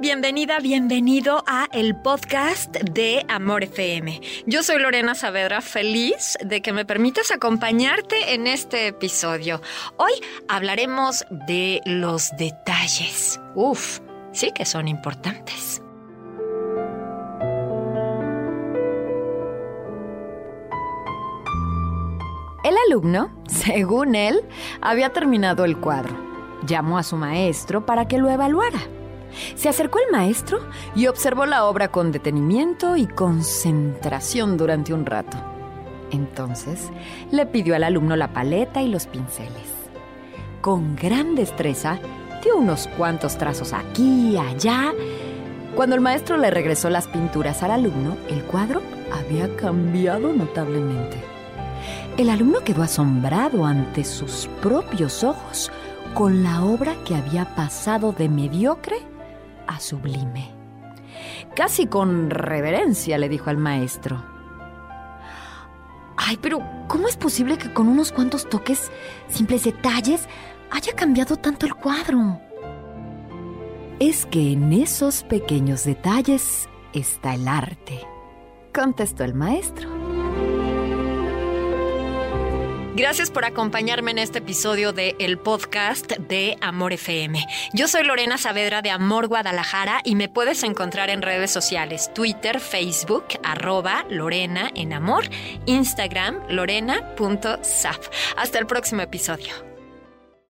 bienvenida, bienvenido a el podcast de Amor FM. Yo soy Lorena Saavedra, feliz de que me permitas acompañarte en este episodio. Hoy hablaremos de los detalles. Uf, sí que son importantes. El alumno, según él, había terminado el cuadro. Llamó a su maestro para que lo evaluara. Se acercó el maestro y observó la obra con detenimiento y concentración durante un rato. Entonces le pidió al alumno la paleta y los pinceles. Con gran destreza dio unos cuantos trazos aquí y allá. Cuando el maestro le regresó las pinturas al alumno, el cuadro había cambiado notablemente. El alumno quedó asombrado ante sus propios ojos con la obra que había pasado de mediocre a sublime. Casi con reverencia le dijo al maestro. Ay, pero ¿cómo es posible que con unos cuantos toques, simples detalles, haya cambiado tanto el cuadro? Es que en esos pequeños detalles está el arte, contestó el maestro. Gracias por acompañarme en este episodio de el podcast de Amor FM. Yo soy Lorena Saavedra de Amor Guadalajara y me puedes encontrar en redes sociales, Twitter, Facebook, arroba Lorena en Amor, Instagram, lorena.saf. Hasta el próximo episodio.